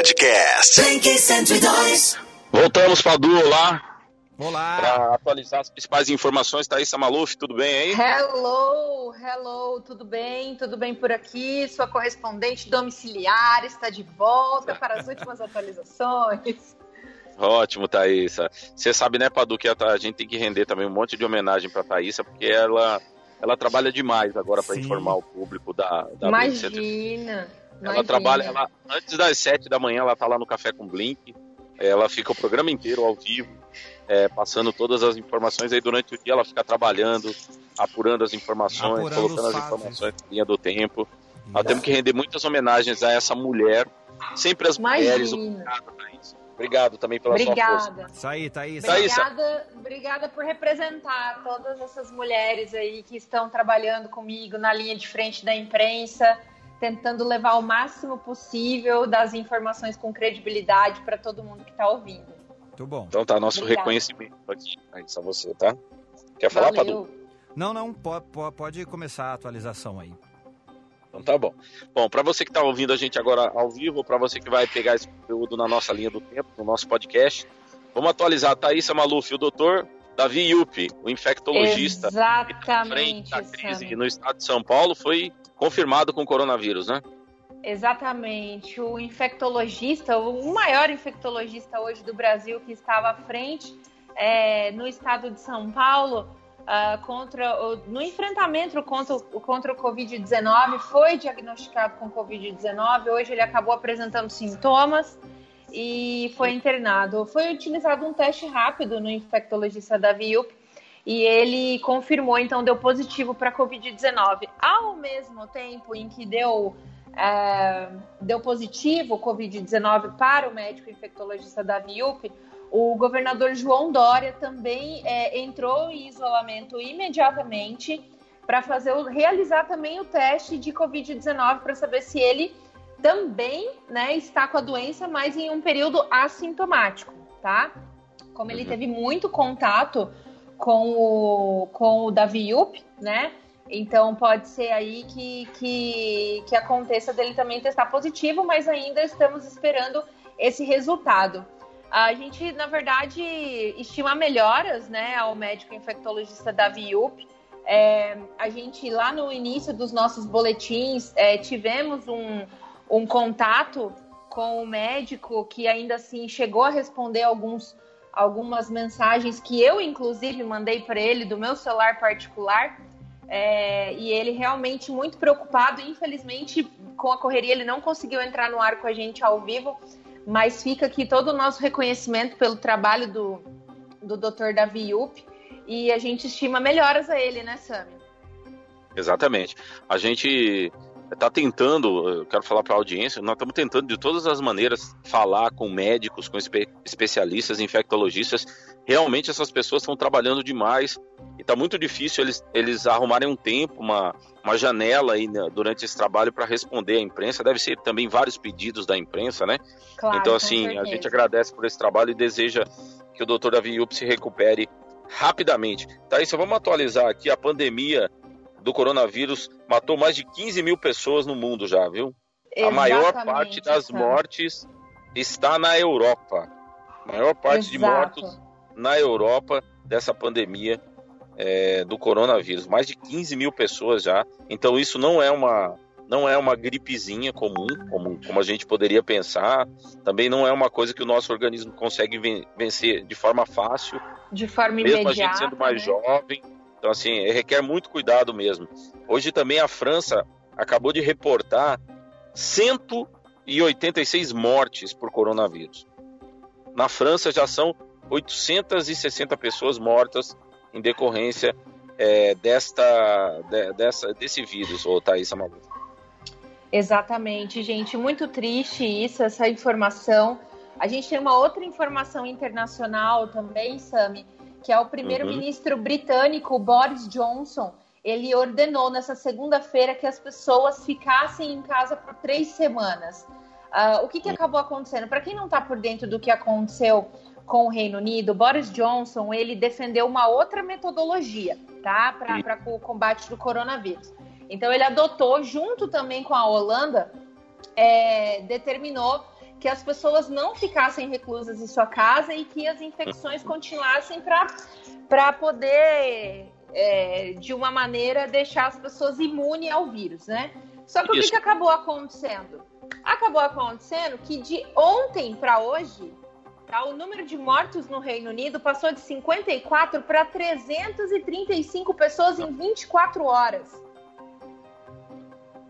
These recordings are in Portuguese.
Podcast. Blink 102. Voltamos, Padu, olá. Olá. Para atualizar as principais informações, Thaisa Maluf, tudo bem aí? Hello, hello, tudo bem? Tudo bem por aqui? Sua correspondente domiciliar está de volta para as últimas atualizações. Ótimo, Thaisa. Você sabe, né, Padu, que a, a gente tem que render também um monte de homenagem para Thaisa, porque ela, ela trabalha demais agora para informar o público da, da Imagina. Blink 102. Ela imagina. trabalha, ela, antes das sete da manhã, ela tá lá no Café com Blink. Ela fica o programa inteiro ao vivo, é, passando todas as informações. Aí durante o dia ela fica trabalhando, apurando as informações, Apurando colocando as informações na linha do tempo. Nós temos que render muitas homenagens a essa mulher. Sempre as mulheres. Obrigado, Thaís. Obrigado também pela sua força. Obrigada. Isso aí, Thaís. Obrigada, obrigada por representar todas essas mulheres aí que estão trabalhando comigo na linha de frente da imprensa, tentando levar o máximo possível das informações com credibilidade para todo mundo que está ouvindo. Muito bom. Então tá, nosso Obrigada. reconhecimento aqui, Thaís, a você, tá? Quer falar, Padu? Não, não, po- po- pode começar a atualização aí. Então tá bom. Bom, para você que está ouvindo a gente agora ao vivo, para você que vai pegar esse conteúdo na nossa linha do tempo, no nosso podcast, vamos atualizar a Thaísa Maluf, o doutor Davi Yupi, o infectologista que tá à frente Exatamente, da crise Sami. no estado de São Paulo, foi confirmado com coronavírus, né? Exatamente. O infectologista, o maior infectologista hoje do Brasil, que estava à frente é, no estado de São Paulo ah, contra o- no enfrentamento contra, o- contra o Covid-19, foi diagnosticado com Covid-19. Hoje ele acabou apresentando sintomas e foi internado. Foi utilizado um teste rápido no infectologista Davi Yup e ele confirmou, então deu positivo para Covid-19. Ao mesmo tempo em que deu é, deu positivo o Covid-19 para o médico infectologista Davi Yup, o governador João Dória também é, entrou em isolamento imediatamente para fazer realizar também o teste de Covid-19 para saber se ele também né, está com a doença, mas em um período assintomático, tá? Como ele Uhum. teve muito contato com o, com o Davi Yup, né? Então pode ser aí que, que, que aconteça dele também testar positivo, mas ainda estamos esperando esse resultado. A gente, na verdade, estima melhoras né, ao médico infectologista Davi Yup. É, a gente, lá no início dos nossos boletins, é, tivemos um, um contato com o médico que ainda assim chegou a responder alguns, algumas mensagens que eu, inclusive, mandei para ele do meu celular particular. É, e ele realmente muito preocupado. Infelizmente, com a correria, ele não conseguiu entrar no ar com a gente ao vivo, mas fica aqui todo o nosso reconhecimento pelo trabalho do, do Dr. Davi Yup. E a gente estima melhoras a ele, né, Sami? Exatamente. A gente está tentando, eu quero falar para a audiência, nós estamos tentando de todas as maneiras falar com médicos, com espe- especialistas, infectologistas. Realmente essas pessoas estão trabalhando demais e está muito difícil eles, eles arrumarem um tempo, uma, uma janela aí né, durante esse trabalho para responder à imprensa. Deve ser também vários pedidos da imprensa, né? Claro. então, assim, a gente agradece por esse trabalho e deseja que o Dr. Davi Yup se recupere rapidamente. Tá, isso vamos atualizar aqui. A pandemia do coronavírus matou mais de 15 mil pessoas no mundo já, viu? A maior Exatamente, parte das mortes está na Europa. A maior parte de Exato. mortos na Europa dessa pandemia é, do coronavírus. Mais de 15 mil pessoas já. Então isso não é uma não é uma gripezinha comum, como, como a gente poderia pensar. Também não é uma coisa que o nosso organismo consegue ven- vencer de forma fácil, De forma mesmo a imediata. gente sendo mais né? jovem. Então, assim, requer muito cuidado mesmo. Hoje também a França acabou de reportar 186 mortes por coronavírus. Na França já são 860 pessoas mortas em decorrência é, desta, de- dessa, desse vírus, ô Thaís Amalu. Exatamente, gente. Muito triste isso, essa informação. A gente tem uma outra informação internacional também, Sami, que é o primeiro-ministro britânico Boris Johnson. Ele ordenou nessa segunda-feira que as pessoas ficassem em casa por três semanas. Ah, o que, que acabou acontecendo? Para quem não está por dentro do que aconteceu com o Reino Unido, Boris Johnson ele defendeu uma outra metodologia, tá, para o combate do coronavírus. Então ele adotou, junto também com a Holanda, é, determinou que as pessoas não ficassem reclusas em sua casa e que as infecções continuassem para poder, é, de uma maneira, deixar as pessoas imunes ao vírus, né? Só que Isso. o que, que acabou acontecendo? Acabou acontecendo que de ontem para hoje, tá, o número de mortos no Reino Unido passou de 54 para 335 pessoas em 24 horas.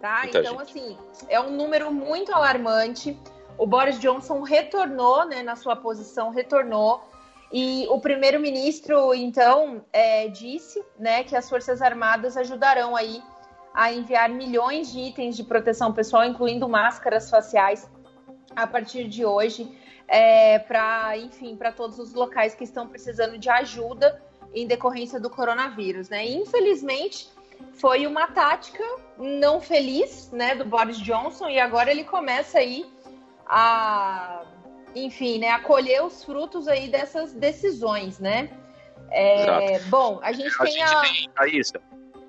Tá? Muita então, gente. assim, é um número muito alarmante. O Boris Johnson retornou né, na sua posição, retornou. E o primeiro-ministro, então, é, disse né, que as Forças Armadas ajudarão aí a enviar milhões de itens de proteção pessoal, incluindo máscaras faciais, a partir de hoje, é, para, enfim, para todos os locais que estão precisando de ajuda em decorrência do coronavírus, né? Infelizmente, foi uma tática não feliz, né, do Boris Johnson e agora ele começa aí a, enfim, né, a colher os frutos aí dessas decisões, né? É, bom, a gente a tem gente a... Tem, a Isa,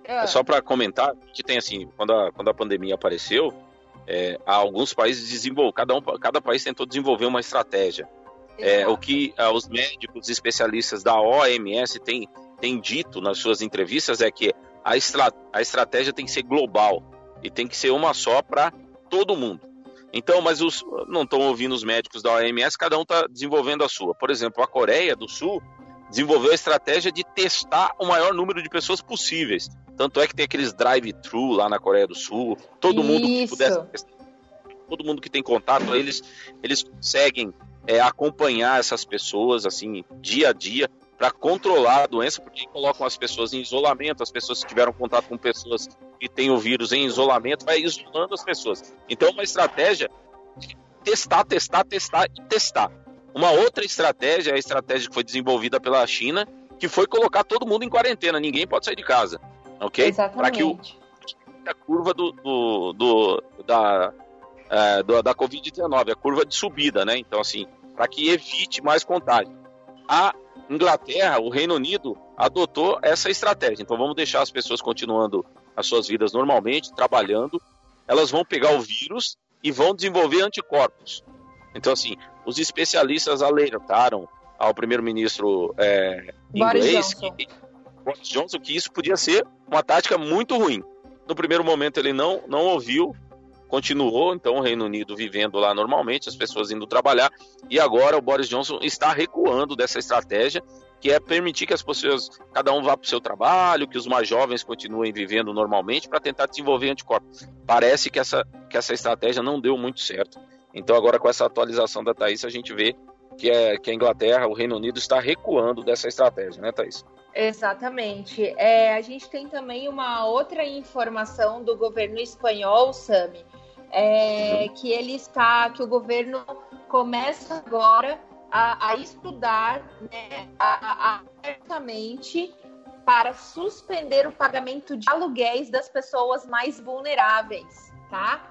é. Só para comentar, que tem assim, quando a, quando a pandemia apareceu, é, alguns países desenvolveram, cada, um, cada país tentou desenvolver uma estratégia. É, o que ah, os médicos especialistas da OMS têm, têm dito nas suas entrevistas é que a, estra, a estratégia tem que ser global e tem que ser uma só para todo mundo. Então, mas os, não estão ouvindo os médicos da OMS, cada um está desenvolvendo a sua. Por exemplo, a Coreia do Sul desenvolveu a estratégia de testar o maior número de pessoas possíveis. Tanto é que tem aqueles drive-thru lá na Coreia do Sul. Todo Isso. mundo que pudesse, todo mundo que tem contato, eles, eles conseguem é, acompanhar essas pessoas assim dia a dia para controlar a doença, porque colocam as pessoas em isolamento, as pessoas que tiveram contato com pessoas que têm o vírus em isolamento, vai isolando as pessoas. Então, uma estratégia de testar, testar, testar e testar. Uma outra estratégia é a estratégia que foi desenvolvida pela China, que foi colocar todo mundo em quarentena, ninguém pode sair de casa ok? Para que o, a curva do, do, do da, é, do, da Covid-19, a curva de subida, né? Então, assim, para que evite mais contágio. A Inglaterra, o Reino Unido, adotou essa estratégia. Então, vamos deixar as pessoas continuando as suas vidas normalmente, trabalhando. Elas vão pegar o vírus e vão desenvolver anticorpos. Então, assim, os especialistas alertaram ao primeiro-ministro é, inglês que Boris Johnson que isso podia ser uma tática muito ruim. No primeiro momento ele não, não ouviu, continuou, então o Reino Unido vivendo lá normalmente, as pessoas indo trabalhar, e agora o Boris Johnson está recuando dessa estratégia, que é permitir que as pessoas, cada um vá para o seu trabalho, que os mais jovens continuem vivendo normalmente para tentar desenvolver anticorpos. Parece que essa, que essa estratégia não deu muito certo. Então agora com essa atualização da Thaís, a gente vê que, é, que a Inglaterra, o Reino Unido está recuando dessa estratégia, né, Thaís? Exatamente. É, a gente tem também uma outra informação do governo espanhol, Sami, é, que ele está, que o governo começa agora a, a estudar né, abertamente para suspender o pagamento de aluguéis das pessoas mais vulneráveis, tá?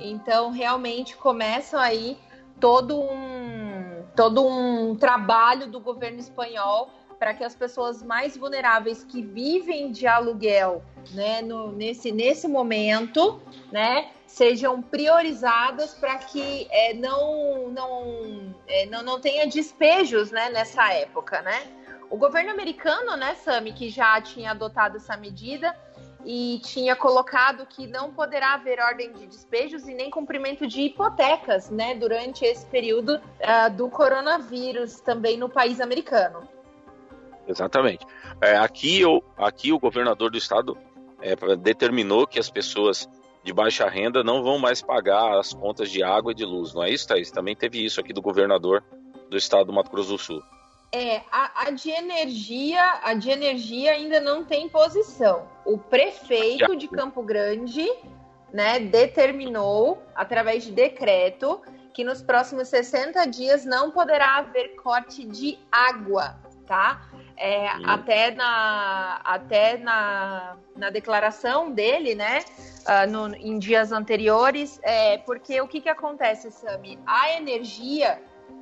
Então, realmente começam aí todo um, todo um trabalho do governo espanhol para que as pessoas mais vulneráveis que vivem de aluguel, né, no, nesse, nesse momento, né, sejam priorizadas para que é, não, não, é, não, não tenha despejos, né, nessa época, né. O governo americano, né, Sami, que já tinha adotado essa medida e tinha colocado que não poderá haver ordem de despejos e nem cumprimento de hipotecas, né, durante esse período uh, do coronavírus também no país americano. Exatamente. É, aqui, o, aqui o governador do estado é, determinou que as pessoas de baixa renda não vão mais pagar as contas de água e de luz, não é isso, Thaís? Também teve isso aqui do governador do estado do Mato Grosso do Sul. É, a, a, de energia, a de energia ainda não tem posição. O prefeito de Campo Grande, né, determinou através de decreto que nos próximos 60 dias não poderá haver corte de água, tá? É, até na, até na, na declaração dele, né, uh, no, em dias anteriores, é, porque o que, que acontece, Sami? A energia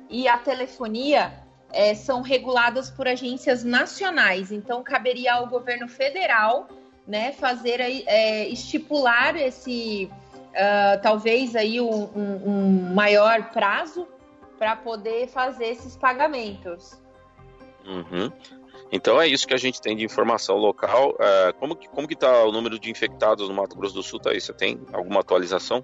e a telefonia é, são reguladas por agências nacionais, então caberia ao governo federal né, fazer é, estipular esse, uh, talvez aí um, um, maior prazo para poder fazer esses pagamentos. Uhum. Então é isso que a gente tem de informação local. Uh, como que como que está o número de infectados no Mato Grosso do Sul, Thaís? Você tem alguma atualização?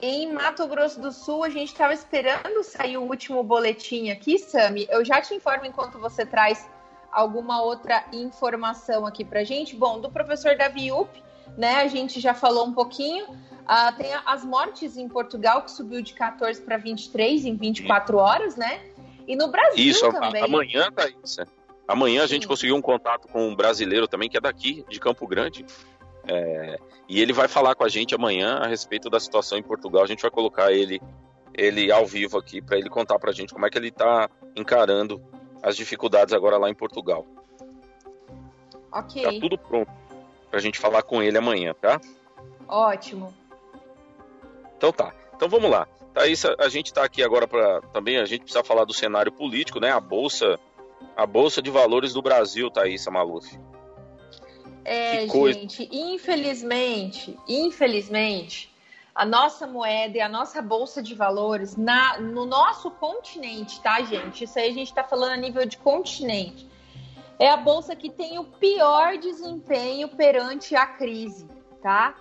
Em Mato Grosso do Sul, a gente estava esperando sair o último boletim aqui, Sami. Eu já te informo enquanto você traz alguma outra informação aqui para gente. Bom, do professor Davi Up, né? A gente já falou um pouquinho. Uh, tem as mortes em Portugal, que subiu de 14 para 23 em 24 horas, né? E no Brasil Isso, também. amanhã, Thaís. Amanhã a gente conseguiu um contato com um brasileiro também, que é daqui, de Campo Grande. É, e ele vai falar com a gente amanhã a respeito da situação em Portugal. A gente vai colocar ele, ele ao vivo aqui para ele contar para a gente como é que ele está encarando as dificuldades agora lá em Portugal. Ok. Tá tudo pronto para a gente falar com ele amanhã, tá? Ótimo. Então tá. Então vamos lá. Thaís, a gente está aqui agora para também a gente precisa falar do cenário político, né? A bolsa, a bolsa de valores do Brasil, Thaís Maluf. É, gente, infelizmente, infelizmente, a nossa moeda e a nossa bolsa de valores na, no nosso continente, tá, gente? Isso aí a gente está falando a nível de continente. É a bolsa que tem o pior desempenho perante a crise, tá?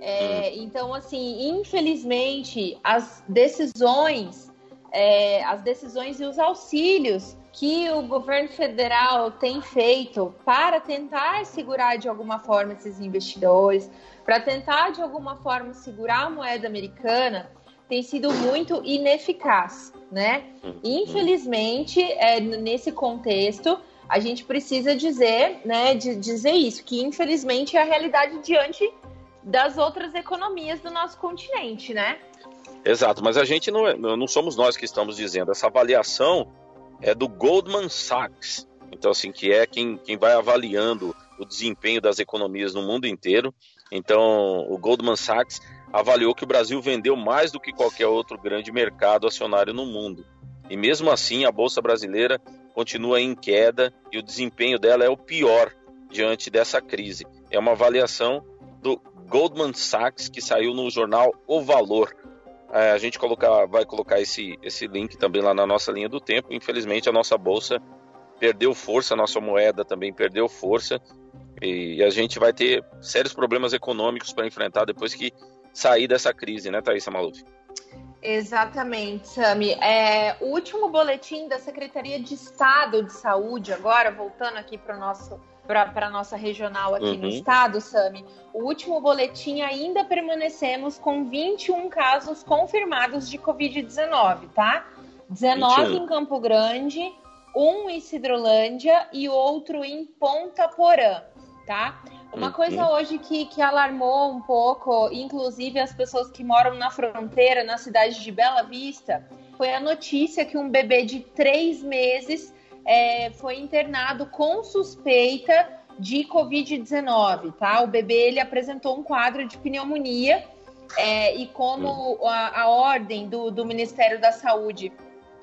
É, hum. Então, assim, infelizmente, as decisões, é, as decisões e os auxílios que o governo federal tem feito para tentar segurar de alguma forma esses investidores, para tentar de alguma forma segurar a moeda americana, tem sido muito ineficaz, né? Infelizmente, é, nesse contexto, a gente precisa dizer, né, de dizer isso, que infelizmente é a realidade diante das outras economias do nosso continente, né? Exato, mas a gente não, é, não somos nós que estamos dizendo. Essa avaliação é do Goldman Sachs. Então, assim, que é quem, quem vai avaliando o desempenho das economias no mundo inteiro. Então, o Goldman Sachs avaliou que o Brasil vendeu mais do que qualquer outro grande mercado acionário no mundo. E mesmo assim, a bolsa brasileira continua em queda e o desempenho dela é o pior diante dessa crise. É uma avaliação do Goldman Sachs que saiu no jornal O Valor. É, a gente colocar, vai colocar esse, esse link também lá na nossa linha do tempo. Infelizmente, a nossa bolsa perdeu força, a nossa moeda também perdeu força. E a gente vai ter sérios problemas econômicos para enfrentar depois que sair dessa crise, né, Thaisa Maluf? Exatamente, Sami. É, o último boletim da Secretaria de Estado de Saúde, agora voltando aqui para o nosso para a nossa regional aqui uhum. no estado, Sami, o último boletim ainda permanecemos com 21 casos confirmados de Covid-19, tá? 19 21. em Campo Grande, um em Cidrolândia e outro em Ponta Porã, tá? Uma uhum. coisa hoje que, que alarmou um pouco, inclusive as pessoas que moram na fronteira, na cidade de Bela Vista, foi a notícia que um bebê de três meses é, foi internado com suspeita de Covid-19, tá? O bebê ele apresentou um quadro de pneumonia é, e como a, a ordem do, do Ministério da Saúde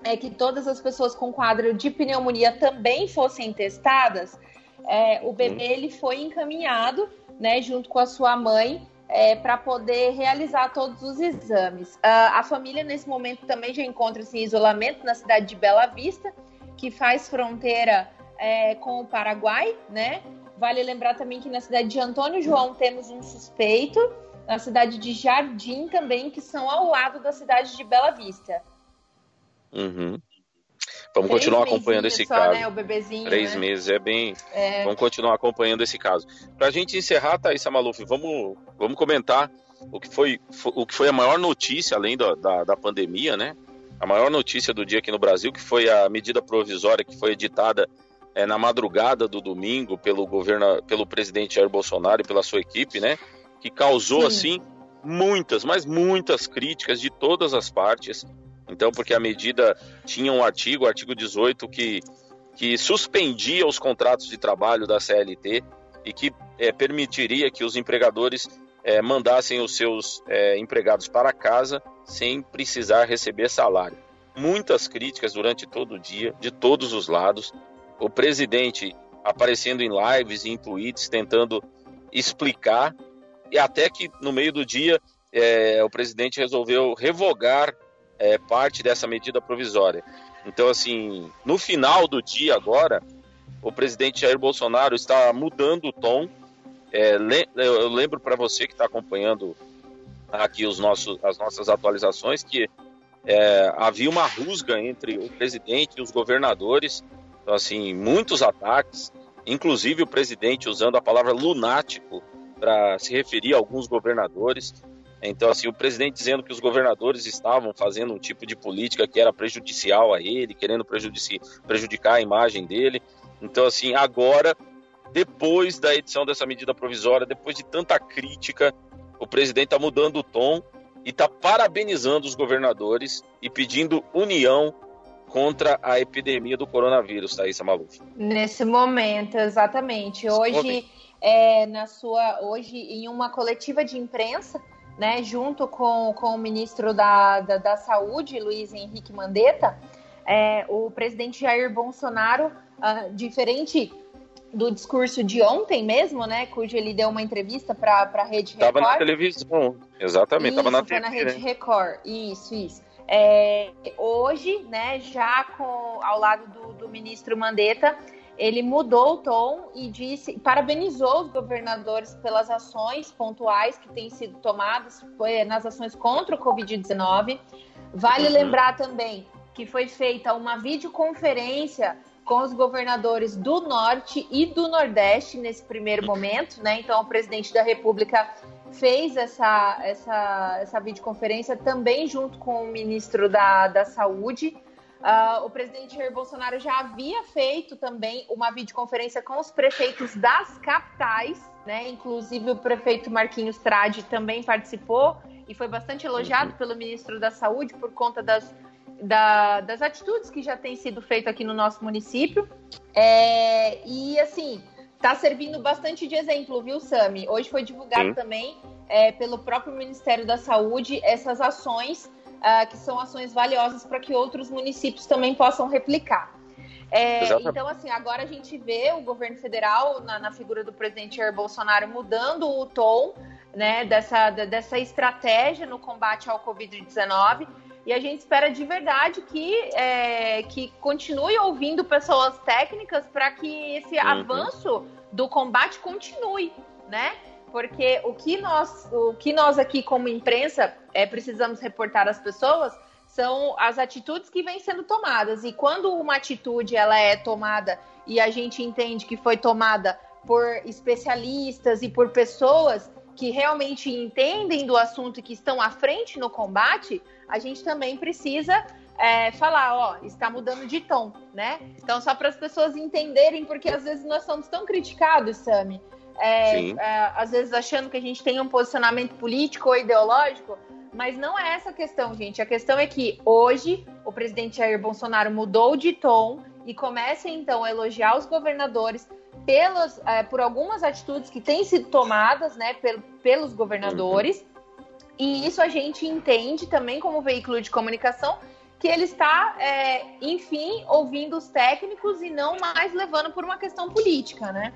é que todas as pessoas com quadro de pneumonia também fossem testadas, é, o bebê ele foi encaminhado, né, junto com a sua mãe, é, para poder realizar todos os exames. Uh, a família nesse momento também já encontra-se em isolamento na cidade de Bela Vista que faz fronteira é, com o Paraguai, né? Vale lembrar também que na cidade de Antônio João temos um suspeito, na cidade de Jardim também, que são ao lado da cidade de Bela Vista. Uhum. Vamos Três continuar acompanhando esse só, caso. Né, o bebezinho, Três né? meses é bem. É... Vamos continuar acompanhando esse caso. Para a gente encerrar, Thaís Maluf, vamos, vamos comentar o que, foi, o que foi a maior notícia, além da, da, da pandemia, né? A maior notícia do dia aqui no Brasil, que foi a medida provisória que foi editada é, na madrugada do domingo pelo governo, pelo presidente Jair Bolsonaro e pela sua equipe, né? Que causou, Sim. assim, muitas, mas muitas críticas de todas as partes. Então, porque a medida tinha um artigo, o artigo 18, que, que suspendia os contratos de trabalho da CLT e que é, permitiria que os empregadores é, mandassem os seus é, empregados para casa sem precisar receber salário. Muitas críticas durante todo o dia, de todos os lados. O presidente aparecendo em lives e em tweets tentando explicar, e até que no meio do dia é, o presidente resolveu revogar é, parte dessa medida provisória. Então, assim, no final do dia agora, o presidente Jair Bolsonaro está mudando o tom. É, eu lembro para você que está acompanhando aqui os nossos, as nossas atualizações que é, havia uma rusga entre o presidente e os governadores. Então, assim, muitos ataques, inclusive o presidente usando a palavra lunático para se referir a alguns governadores. Então, assim, o presidente dizendo que os governadores estavam fazendo um tipo de política que era prejudicial a ele, querendo prejudicar a imagem dele. Então, assim, agora, depois da edição dessa medida provisória, depois de tanta crítica, o presidente está mudando o tom e está parabenizando os governadores e pedindo união contra a epidemia do coronavírus, Thaisa Maluf. Nesse momento, exatamente. Hoje, é, na sua, hoje em uma coletiva de imprensa, né, junto com, com o ministro da, da, da Saúde, Luiz Henrique Mandetta, é, o presidente Jair Bolsonaro, uh, diferente do discurso de ontem mesmo, né, cujo ele deu uma entrevista para a Rede Record. Estava na televisão, exatamente, estava na, TV, na Rede Record, isso, isso. É, hoje, né, já com, ao lado do, do ministro Mandetta, ele mudou o tom e disse, parabenizou os governadores pelas ações pontuais que têm sido tomadas nas ações contra o Covid-19. Vale uhum. lembrar também que foi feita uma videoconferência com os governadores do Norte e do Nordeste nesse primeiro momento, né? Então, o presidente da República fez essa, essa, essa videoconferência também junto com o ministro da, da Saúde. Uh, o presidente Jair Bolsonaro já havia feito também uma videoconferência com os prefeitos das capitais, né? Inclusive o prefeito Marquinhos Tradi também participou e foi bastante elogiado uhum. pelo ministro da Saúde por conta das, da, das atitudes que já têm sido feitas aqui no nosso município. É, e assim, está servindo bastante de exemplo, viu, Sami? Hoje foi divulgado Sim. também é, pelo próprio Ministério da Saúde essas ações uh, que são ações valiosas para que outros municípios também possam replicar. É, então, assim, agora a gente vê o governo federal, na, na, figura do presidente Jair Bolsonaro, mudando o tom né, dessa, dessa estratégia no combate ao Covid-19. E a gente espera de verdade que, é, que continue ouvindo pessoas técnicas para que esse uhum. avanço do combate continue, né? porque o que nós, o que nós aqui como imprensa é, precisamos reportar às pessoas são as atitudes que vêm sendo tomadas. E quando uma atitude ela é tomada e a gente entende que foi tomada por especialistas e por pessoas que realmente entendem do assunto e que estão à frente no combate, a gente também precisa é, falar, ó, está mudando de tom, né? Então, só para as pessoas entenderem, porque às vezes nós somos tão criticados, Sami, é, é, às vezes achando que a gente tem um posicionamento político ou ideológico, mas não é essa a questão, gente. A questão é que hoje o presidente Jair Bolsonaro mudou de tom e começa então a elogiar os governadores pelas, é, por algumas atitudes que têm sido tomadas né, pelos governadores. E isso a gente entende também como veículo de comunicação que ele está, é, enfim, ouvindo os técnicos e não mais levando por uma questão política, né?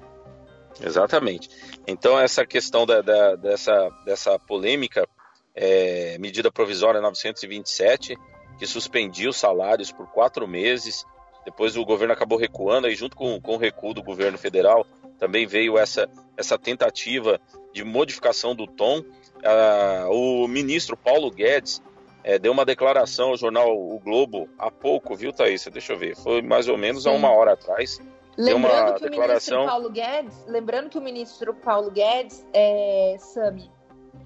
Exatamente. Então, essa questão da, da, dessa, dessa polêmica é, medida provisória 927, que suspendia os salários por quatro meses, depois o governo acabou recuando, e junto com, com o recuo do governo federal, também veio essa, essa tentativa de modificação do tom. Ah, o ministro Paulo Guedes é, deu uma declaração ao jornal O Globo há pouco, viu, Thaís? Deixa eu ver. Foi mais ou menos Sim. há uma hora atrás. Lembrando que, declaração... o ministro Paulo Guedes, lembrando que o ministro Paulo Guedes, é, Sami,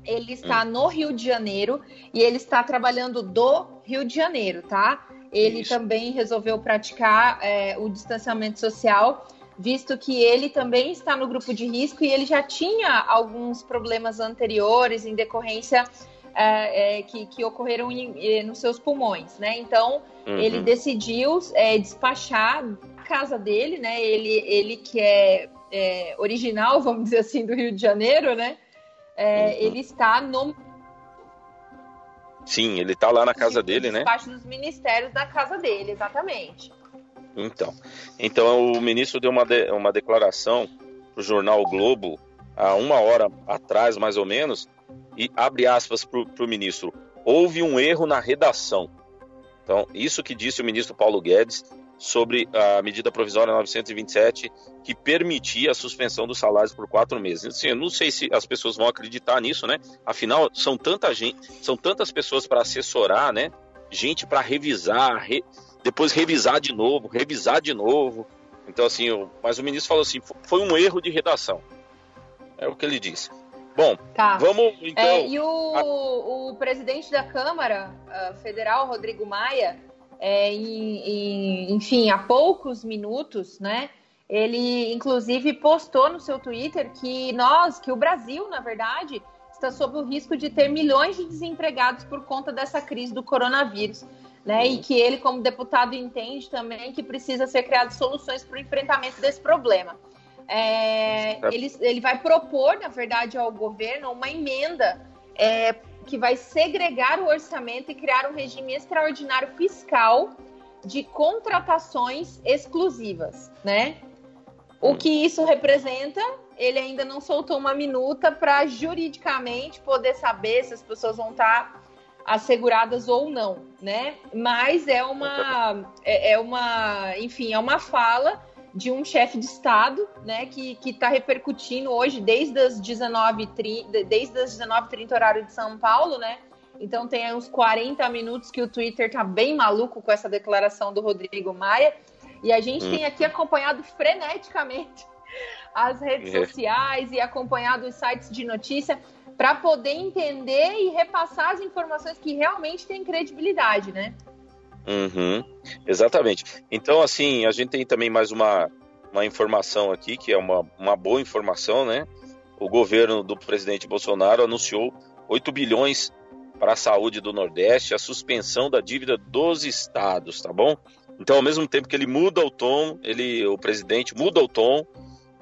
ele está hum. no Rio de Janeiro e ele está trabalhando do Rio de Janeiro, tá? Ele Isso. também resolveu praticar é, o distanciamento social, visto que ele também está no grupo de risco e ele já tinha alguns problemas anteriores em decorrência é, é, que, que, ocorreram em, nos seus pulmões, né? Então, uhum. ele decidiu é, despachar casa dele, né? Ele, ele que é, é, original, vamos dizer assim, do Rio de Janeiro, né? É, uhum. Ele está no. Sim, ele está lá na casa dele, né? Parte dos ministérios da casa dele, exatamente. Então, então o ministro deu uma, de, uma declaração para o jornal o Globo há uma hora atrás, mais ou menos, e abre aspas para o ministro, houve um erro na redação. Então, isso que disse o ministro Paulo Guedes sobre a medida provisória 927 que permitia a suspensão dos salários por quatro meses. Assim, eu não sei se as pessoas vão acreditar nisso, né? Afinal, são tanta gente, são tantas pessoas para assessorar, né? Gente para revisar, re... depois revisar de novo, revisar de novo. Então, assim, eu... mas o ministro falou assim, foi um erro de redação. É o que ele disse. Bom, tá. vamos então. É, e o, a... o presidente da Câmara uh, Federal, Rodrigo Maia, é, em, em, enfim, há poucos minutos, né? Ele, inclusive, postou no seu Twitter que nós, que o Brasil, na verdade, está sob o risco de ter milhões de desempregados por conta dessa crise do coronavírus. Né? E que ele, como deputado, entende também que precisa ser criadas soluções para o enfrentamento desse problema. É, ele, ele vai propor, na verdade, ao governo uma emenda é, que vai segregar o orçamento e criar um regime extraordinário fiscal de contratações exclusivas, né? O que isso representa, ele ainda não soltou uma minuta para juridicamente poder saber se as pessoas vão estar asseguradas ou não, né? Mas é uma, é, é uma, enfim, é uma fala de um chefe de Estado, né, que está repercutindo hoje desde as 19h30, desde as 19h30 horário de São Paulo, né? Então tem uns 40 minutos que o Twitter tá bem maluco com essa declaração do Rodrigo Maia. E a gente hum. tem aqui acompanhado freneticamente as redes é. sociais e acompanhado os sites de notícia para poder entender e repassar as informações que realmente têm credibilidade, né? Uhum, exatamente. Então, assim, a gente tem também mais uma, uma informação aqui, que é uma, uma boa informação, né? O governo do presidente Bolsonaro anunciou 8 bilhões para a saúde do Nordeste, a suspensão da dívida dos estados, tá bom? Então, ao mesmo tempo que ele muda o tom, ele, o presidente muda o tom,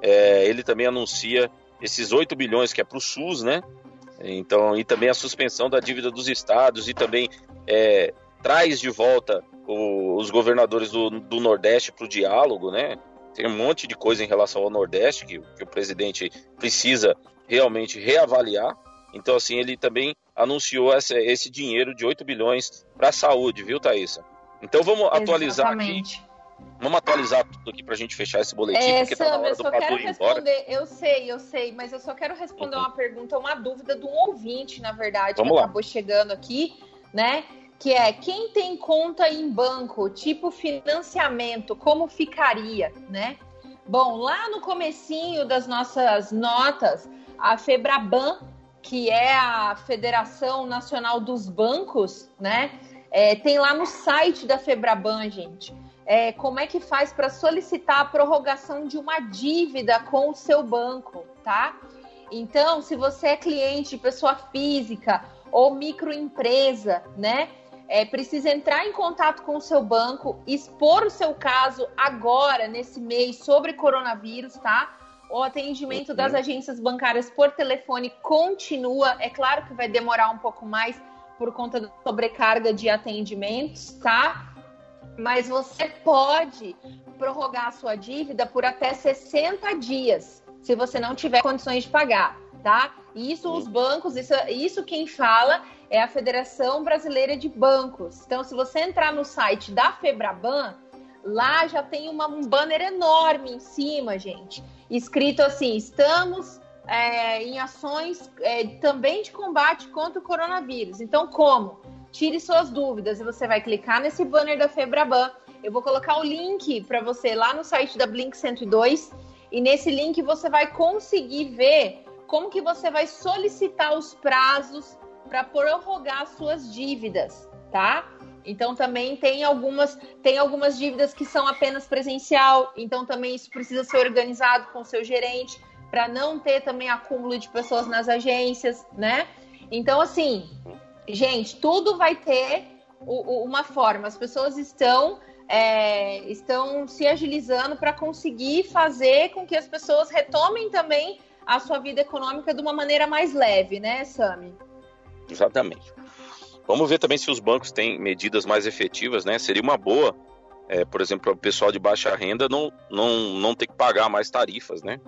é, ele também anuncia esses 8 bilhões que é para o SUS, né? Então, e também a suspensão da dívida dos estados e também é, traz de volta o, os governadores do, do Nordeste para o diálogo, né? Tem um monte de coisa em relação ao Nordeste que, que o presidente precisa realmente reavaliar. Então, assim, ele também anunciou essa, esse dinheiro de 8 bilhões para a saúde, viu, Thaisa? Então, vamos atualizar Exatamente. aqui. Vamos atualizar tudo aqui para a gente fechar esse boletim, é, porque Sam, tá na hora eu só quero responder, Eu sei, eu sei, mas eu só quero responder uhum. uma pergunta, uma dúvida de um ouvinte, na verdade, vamos que lá. acabou chegando aqui, né? Que é quem tem conta em banco, tipo financiamento, como ficaria, né? Bom, lá no comecinho das nossas notas, a Febraban, que é a Federação Nacional dos Bancos, né? É, tem lá no site da Febraban, gente, é, como é que faz para solicitar a prorrogação de uma dívida com o seu banco, tá? Então, se você é cliente, pessoa física ou microempresa, né? É, precisa entrar em contato com o seu banco, expor o seu caso agora, nesse mês, sobre coronavírus, tá? O atendimento das uhum. agências bancárias por telefone continua. É claro que vai demorar um pouco mais por conta da sobrecarga de atendimentos, tá? Mas você pode prorrogar a sua dívida por até 60 dias, se você não tiver condições de pagar, tá? Isso os bancos, isso, isso quem fala é a Federação Brasileira de Bancos. Então, se você entrar no site da Febraban, lá já tem uma, um banner enorme em cima, gente, escrito assim: estamos é, em ações é, também de combate contra o coronavírus. Então, como? Tire suas dúvidas e você vai clicar nesse banner da Febraban. Eu vou colocar o link para você lá no site da Blink 102 e nesse link você vai conseguir ver como que você vai solicitar os prazos para prorrogar suas dívidas, tá? Então também tem algumas tem algumas dívidas que são apenas presencial, então também isso precisa ser organizado com o seu gerente para não ter também acúmulo de pessoas nas agências, né? Então assim, gente, tudo vai ter uma forma. As pessoas estão é, estão se agilizando para conseguir fazer com que as pessoas retomem também a sua vida econômica de uma maneira mais leve, né, Sami? Exatamente. Vamos ver também se os bancos têm medidas mais efetivas, né? Seria uma boa, é, por exemplo, para o pessoal de baixa renda não, não, não ter que pagar mais tarifas, né?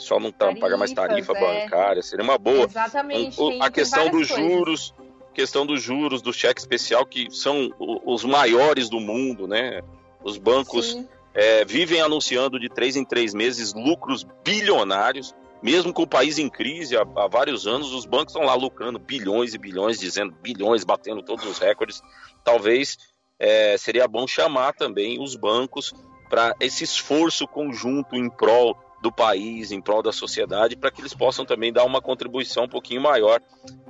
pessoal não tá, paga mais tarifa é. bancária, seria uma boa. Exatamente. Um, a questão dos juros, questão dos juros, do cheque especial, que são os maiores do mundo, né? Os bancos é, vivem anunciando de três em três meses lucros bilionários. Mesmo com o país em crise há, há vários anos, os bancos estão lá lucrando bilhões e bilhões, dizendo bilhões, batendo todos os recordes. Talvez é, seria bom chamar também os bancos para esse esforço conjunto em prol do país, em prol da sociedade, para que eles possam também dar uma contribuição um pouquinho maior.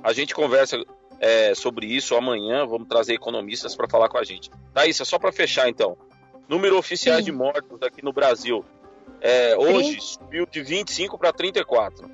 A gente conversa é, sobre isso amanhã, vamos trazer economistas para falar com a gente. Thaís, é só para fechar então. Número oficiais Sim. de mortos aqui no Brasil. É, hoje subiu de 25 para 34.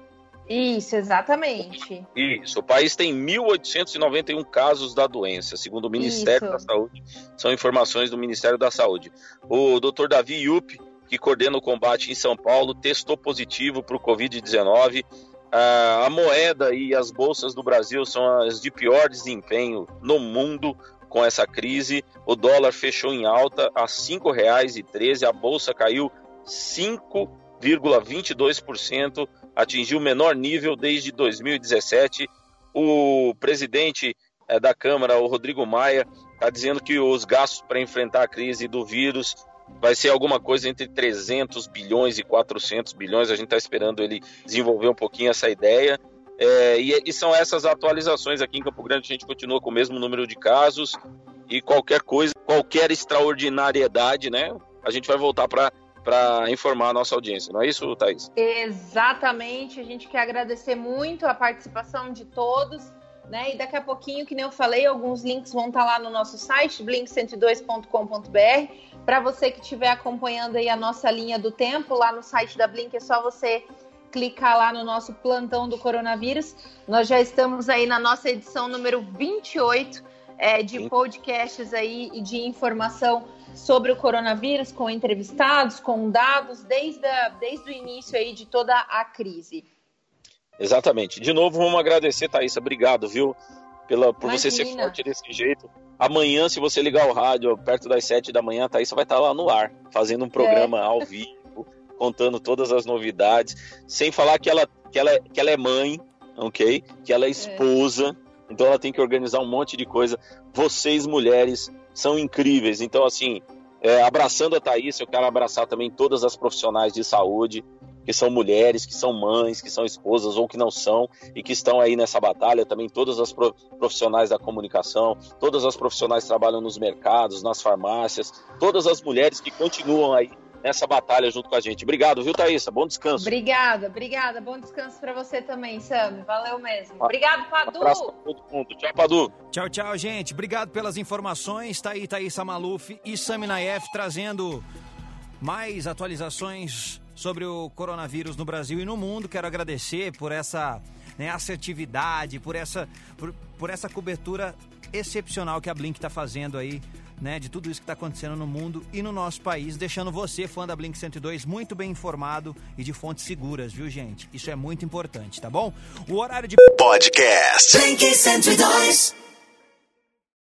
Isso, exatamente. Isso. O país tem 1.891 casos da doença, segundo o Ministério Isso. da Saúde. São informações do Ministério da Saúde. O Dr. Davi Yupp, que coordena o combate em São Paulo, testou positivo para o Covid-19. A moeda e as bolsas do Brasil são as de pior desempenho no mundo com essa crise. O dólar fechou em alta a R$ 5,13, a bolsa caiu 5,22%, atingiu o menor nível desde 2017. O presidente é, da Câmara, o Rodrigo Maia, está dizendo que os gastos para enfrentar a crise do vírus vai ser alguma coisa entre 300 bilhões e 400 bilhões. A gente está esperando ele desenvolver um pouquinho essa ideia. É, e, e, são essas atualizações aqui em Campo Grande. A gente continua com o mesmo número de casos e qualquer coisa, qualquer extraordinariedade, né? A gente vai voltar para para informar a nossa audiência, não é isso, Thaís? Exatamente, a gente quer agradecer muito a participação de todos, né? E daqui a pouquinho, que nem eu falei, alguns links vão estar tá lá no nosso site, blink102.com.br. Para você que estiver acompanhando aí a nossa linha do tempo, lá no site da Blink é só você clicar lá no nosso plantão do coronavírus. Nós já estamos aí na nossa edição número 28 é, de podcasts aí e de informação sobre o coronavírus, com entrevistados, com dados, desde, a, desde o início aí de toda a crise. Exatamente. De novo, vamos agradecer, Thaisa. Obrigado, viu? Pela, por Imagina. você ser forte desse jeito. Amanhã, se você ligar o rádio perto das sete da manhã, a Thaisa vai estar lá no ar, fazendo um programa é. ao vivo, contando todas as novidades. Sem falar que ela, que ela, que ela é mãe, ok? Que ela é, é. esposa. É. Então ela tem que organizar um monte de coisa. Vocês, mulheres, são incríveis. Então, assim, é, abraçando a Thaís, eu quero abraçar também todas as profissionais de saúde, que são mulheres, que são mães, que são esposas ou que não são, e que estão aí nessa batalha, também todas as profissionais da comunicação, todas as profissionais que trabalham nos mercados, nas farmácias, todas as mulheres que continuam aí nessa batalha junto com a gente. Obrigado, viu, Thaisa? Bom descanso. Obrigada, obrigada. Bom descanso para você também, Sam. Valeu mesmo. Obrigado, Padu. Um abraço pra todo mundo. Tchau, Padu. Tchau, tchau, gente. Obrigado pelas informações. Tá aí Thaisa Maluf e Sami Naef trazendo mais atualizações sobre o coronavírus no Brasil e no mundo. Quero agradecer por essa né, assertividade, por essa, por, por essa cobertura excepcional que a Blink está fazendo aí né, de tudo isso que está acontecendo no mundo e no nosso país, deixando você, fã da Blink 102, muito bem informado e de fontes seguras, viu, gente? Isso é muito importante, tá bom? O horário de podcast Blink 102